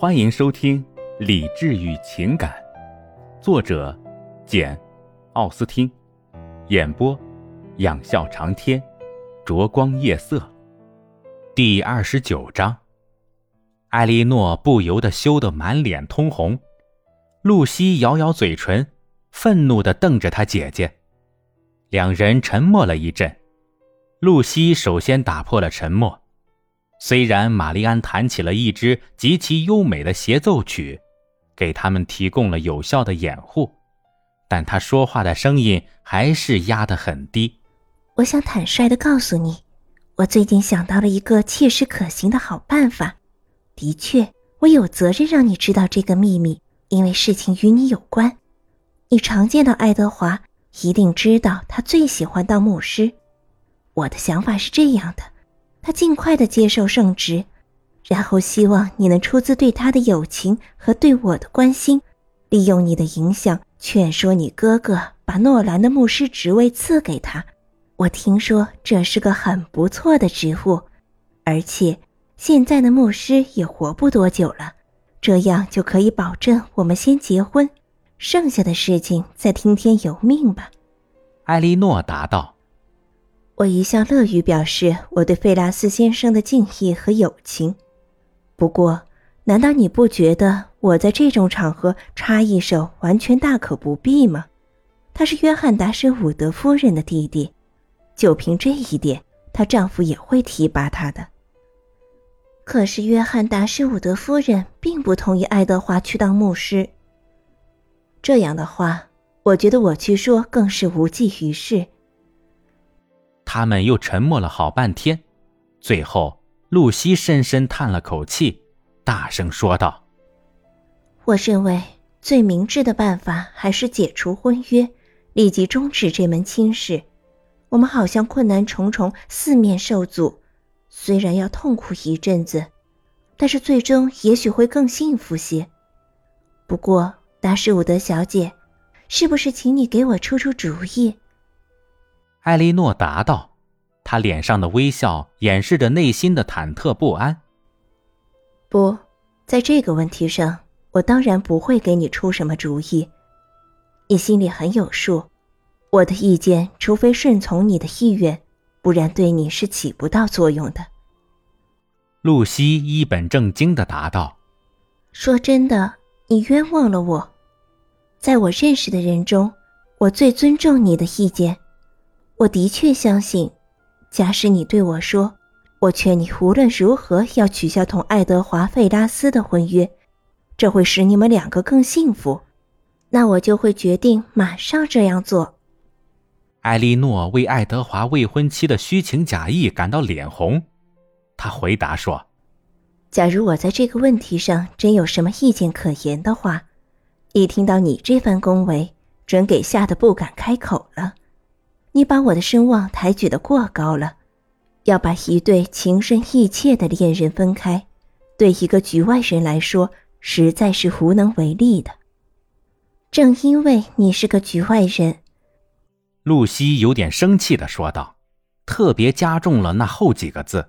欢迎收听《理智与情感》，作者简·奥斯汀，演播仰笑长天，灼光夜色。第二十九章，艾莉诺不由得羞得满脸通红，露西咬咬嘴唇，愤怒地瞪着她姐姐。两人沉默了一阵，露西首先打破了沉默。虽然玛丽安弹起了一支极其优美的协奏曲，给他们提供了有效的掩护，但她说话的声音还是压得很低。我想坦率地告诉你，我最近想到了一个切实可行的好办法。的确，我有责任让你知道这个秘密，因为事情与你有关。你常见到爱德华，一定知道他最喜欢当牧师。我的想法是这样的。他尽快的接受圣职，然后希望你能出自对他的友情和对我的关心，利用你的影响劝说你哥哥把诺兰的牧师职位赐给他。我听说这是个很不错的职务，而且现在的牧师也活不多久了，这样就可以保证我们先结婚，剩下的事情再听天由命吧。”艾莉诺答道。我一向乐于表示我对费拉斯先生的敬意和友情，不过，难道你不觉得我在这种场合插一手完全大可不必吗？他是约翰达什伍德夫人的弟弟，就凭这一点，她丈夫也会提拔他的。可是，约翰达什伍德夫人并不同意爱德华去当牧师。这样的话，我觉得我去说更是无济于事。他们又沉默了好半天，最后，露西深深叹了口气，大声说道：“我认为最明智的办法还是解除婚约，立即终止这门亲事。我们好像困难重重，四面受阻，虽然要痛苦一阵子，但是最终也许会更幸福些。不过，达什伍德小姐，是不是请你给我出出主意？”艾莉诺答道，她脸上的微笑掩饰着内心的忐忑不安。不，在这个问题上，我当然不会给你出什么主意。你心里很有数，我的意见，除非顺从你的意愿，不然对你是起不到作用的。露西一本正经的答道：“说真的，你冤枉了我。在我认识的人中，我最尊重你的意见。”我的确相信，假使你对我说：“我劝你无论如何要取消同爱德华·费拉斯的婚约，这会使你们两个更幸福。”那我就会决定马上这样做。艾莉诺为爱德华未婚妻的虚情假意感到脸红，她回答说：“假如我在这个问题上真有什么意见可言的话，一听到你这番恭维，准给吓得不敢开口了。”你把我的声望抬举的过高了，要把一对情深意切的恋人分开，对一个局外人来说实在是无能为力的。正因为你是个局外人，露西有点生气的说道，特别加重了那后几个字。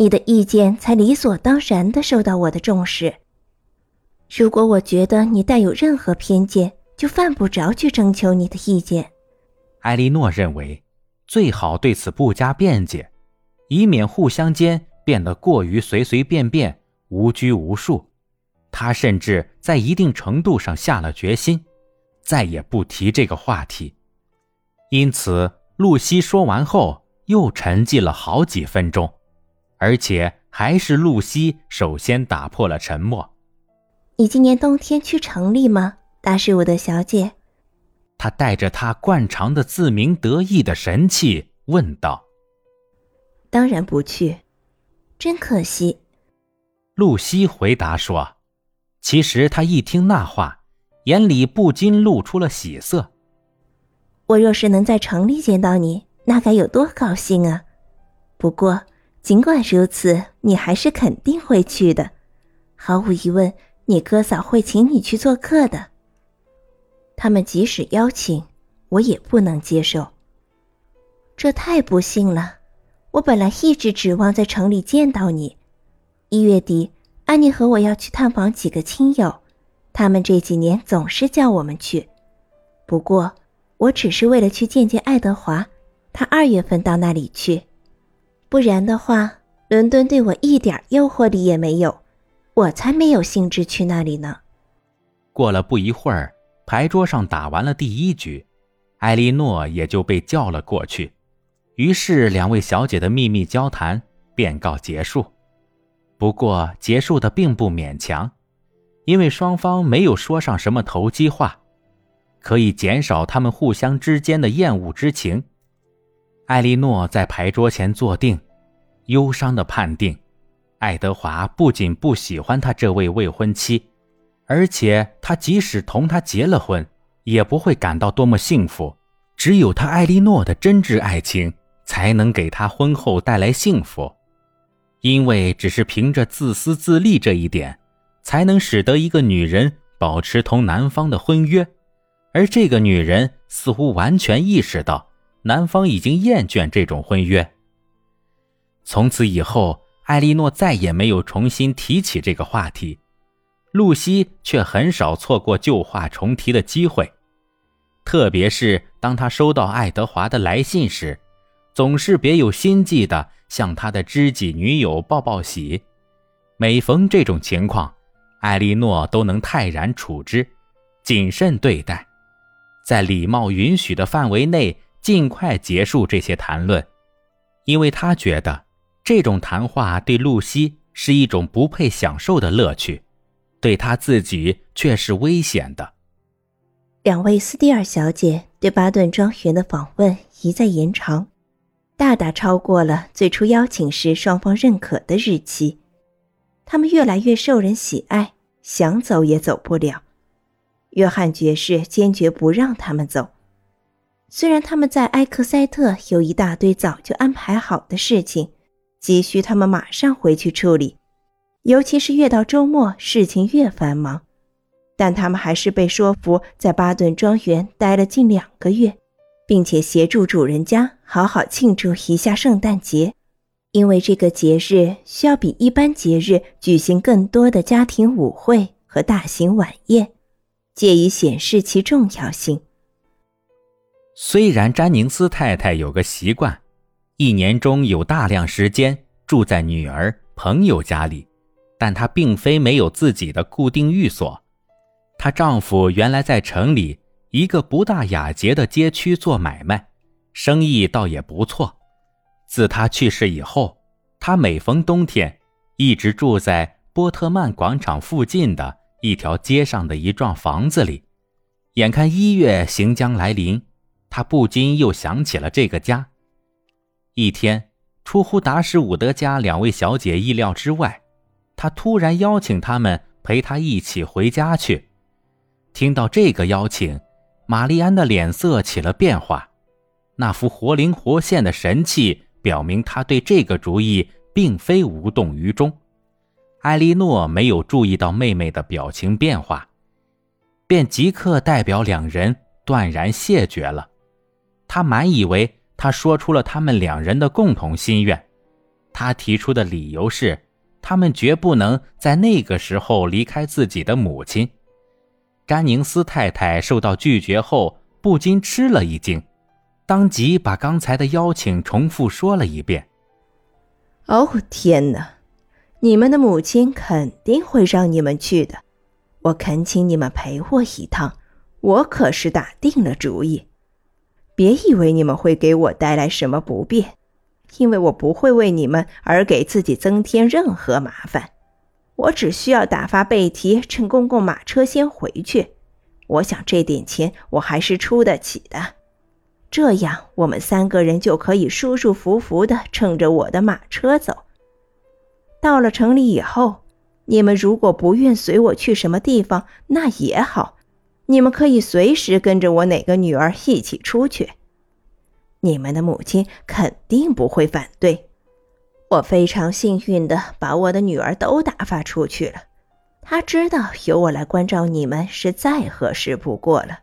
你的意见才理所当然的受到我的重视。如果我觉得你带有任何偏见，就犯不着去征求你的意见。艾莉诺认为，最好对此不加辩解，以免互相间变得过于随随便便、无拘无束。她甚至在一定程度上下了决心，再也不提这个话题。因此，露西说完后又沉寂了好几分钟，而且还是露西首先打破了沉默：“你今年冬天去城里吗，大师伍德小姐？”他带着他惯常的自鸣得意的神气问道：“当然不去，真可惜。”露西回答说：“其实他一听那话，眼里不禁露出了喜色。我若是能在城里见到你，那该有多高兴啊！不过，尽管如此，你还是肯定会去的。毫无疑问，你哥嫂会请你去做客的。”他们即使邀请，我也不能接受。这太不幸了。我本来一直指望在城里见到你。一月底，安妮和我要去探访几个亲友，他们这几年总是叫我们去。不过，我只是为了去见见爱德华，他二月份到那里去。不然的话，伦敦对我一点诱惑力也没有，我才没有兴致去那里呢。过了不一会儿，牌桌上打完了第一局，艾莉诺也就被叫了过去。于是，两位小姐的秘密交谈便告结束。不过，结束的并不勉强，因为双方没有说上什么投机话，可以减少他们互相之间的厌恶之情。艾莉诺在牌桌前坐定，忧伤的判定：爱德华不仅不喜欢他这位未婚妻，而且他即使同她结了婚，也不会感到多么幸福。只有他艾莉诺的真挚爱情。才能给他婚后带来幸福，因为只是凭着自私自利这一点，才能使得一个女人保持同男方的婚约，而这个女人似乎完全意识到男方已经厌倦这种婚约。从此以后，艾莉诺再也没有重新提起这个话题，露西却很少错过旧话重提的机会，特别是当她收到爱德华的来信时。总是别有心计的向他的知己女友报报喜，每逢这种情况，艾莉诺都能泰然处之，谨慎对待，在礼貌允许的范围内尽快结束这些谈论，因为他觉得这种谈话对露西是一种不配享受的乐趣，对他自己却是危险的。两位斯蒂尔小姐对巴顿庄园的访问一再延长。大大超过了最初邀请时双方认可的日期，他们越来越受人喜爱，想走也走不了。约翰爵士坚决不让他们走，虽然他们在埃克塞特有一大堆早就安排好的事情，急需他们马上回去处理，尤其是越到周末，事情越繁忙。但他们还是被说服在巴顿庄园待了近两个月。并且协助主人家好好庆祝一下圣诞节，因为这个节日需要比一般节日举行更多的家庭舞会和大型晚宴，借以显示其重要性。虽然詹宁斯太太有个习惯，一年中有大量时间住在女儿朋友家里，但她并非没有自己的固定寓所。她丈夫原来在城里。一个不大雅洁的街区做买卖，生意倒也不错。自他去世以后，他每逢冬天，一直住在波特曼广场附近的一条街上的一幢房子里。眼看一月行将来临，他不禁又想起了这个家。一天，出乎达什伍德家两位小姐意料之外，他突然邀请他们陪他一起回家去。听到这个邀请。玛丽安的脸色起了变化，那副活灵活现的神气表明他对这个主意并非无动于衷。艾莉诺没有注意到妹妹的表情变化，便即刻代表两人断然谢绝了。他满以为他说出了他们两人的共同心愿。他提出的理由是，他们绝不能在那个时候离开自己的母亲。詹宁斯太太受到拒绝后，不禁吃了一惊，当即把刚才的邀请重复说了一遍。哦，天哪！你们的母亲肯定会让你们去的，我恳请你们陪我一趟。我可是打定了主意，别以为你们会给我带来什么不便，因为我不会为你们而给自己增添任何麻烦。我只需要打发贝提乘公共马车先回去，我想这点钱我还是出得起的。这样我们三个人就可以舒舒服服地乘着我的马车走。到了城里以后，你们如果不愿随我去什么地方，那也好，你们可以随时跟着我哪个女儿一起出去。你们的母亲肯定不会反对。我非常幸运的把我的女儿都打发出去了，她知道由我来关照你们是再合适不过了。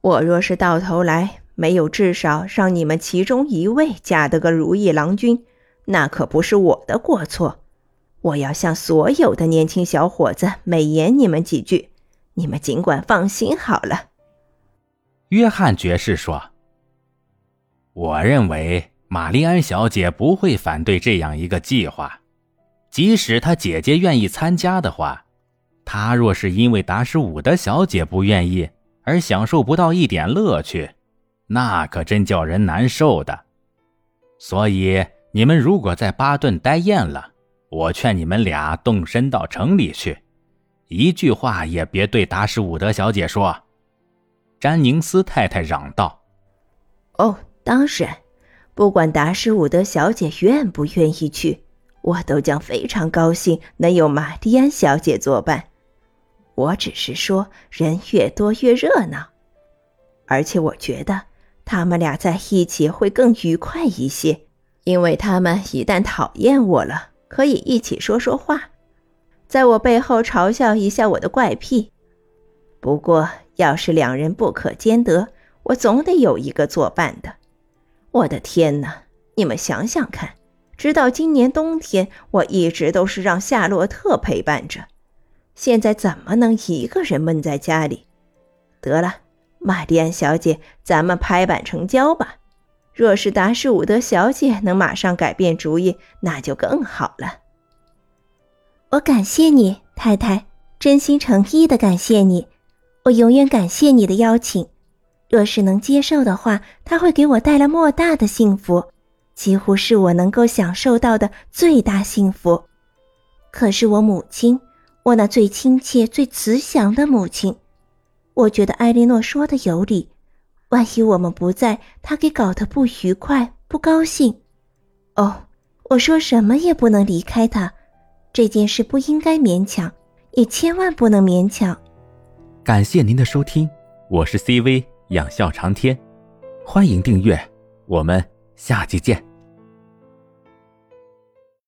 我若是到头来没有至少让你们其中一位嫁得个如意郎君，那可不是我的过错。我要向所有的年轻小伙子美言你们几句，你们尽管放心好了。”约翰爵士说：“我认为玛丽安小姐不会反对这样一个计划，即使她姐姐愿意参加的话。她若是因为达什伍德小姐不愿意而享受不到一点乐趣，那可真叫人难受的。所以，你们如果在巴顿待厌了，我劝你们俩动身到城里去，一句话也别对达什伍德小姐说。”詹宁斯太太嚷道：“哦，当然，不管达什伍德小姐愿不愿意去，我都将非常高兴能有玛丽安小姐作伴。我只是说，人越多越热闹，而且我觉得他们俩在一起会更愉快一些，因为他们一旦讨厌我了，可以一起说说话，在我背后嘲笑一下我的怪癖。不过。”要是两人不可兼得，我总得有一个作伴的。我的天哪！你们想想看，直到今年冬天，我一直都是让夏洛特陪伴着，现在怎么能一个人闷在家里？得了，玛丽安小姐，咱们拍板成交吧。若是达什伍德小姐能马上改变主意，那就更好了。我感谢你，太太，真心诚意的感谢你。我永远感谢你的邀请，若是能接受的话，他会给我带来莫大的幸福，几乎是我能够享受到的最大幸福。可是我母亲，我那最亲切、最慈祥的母亲，我觉得艾莉诺说的有理。万一我们不在，她给搞得不愉快、不高兴。哦，我说什么也不能离开她，这件事不应该勉强，也千万不能勉强。感谢您的收听，我是 CV 仰笑长天，欢迎订阅，我们下期见。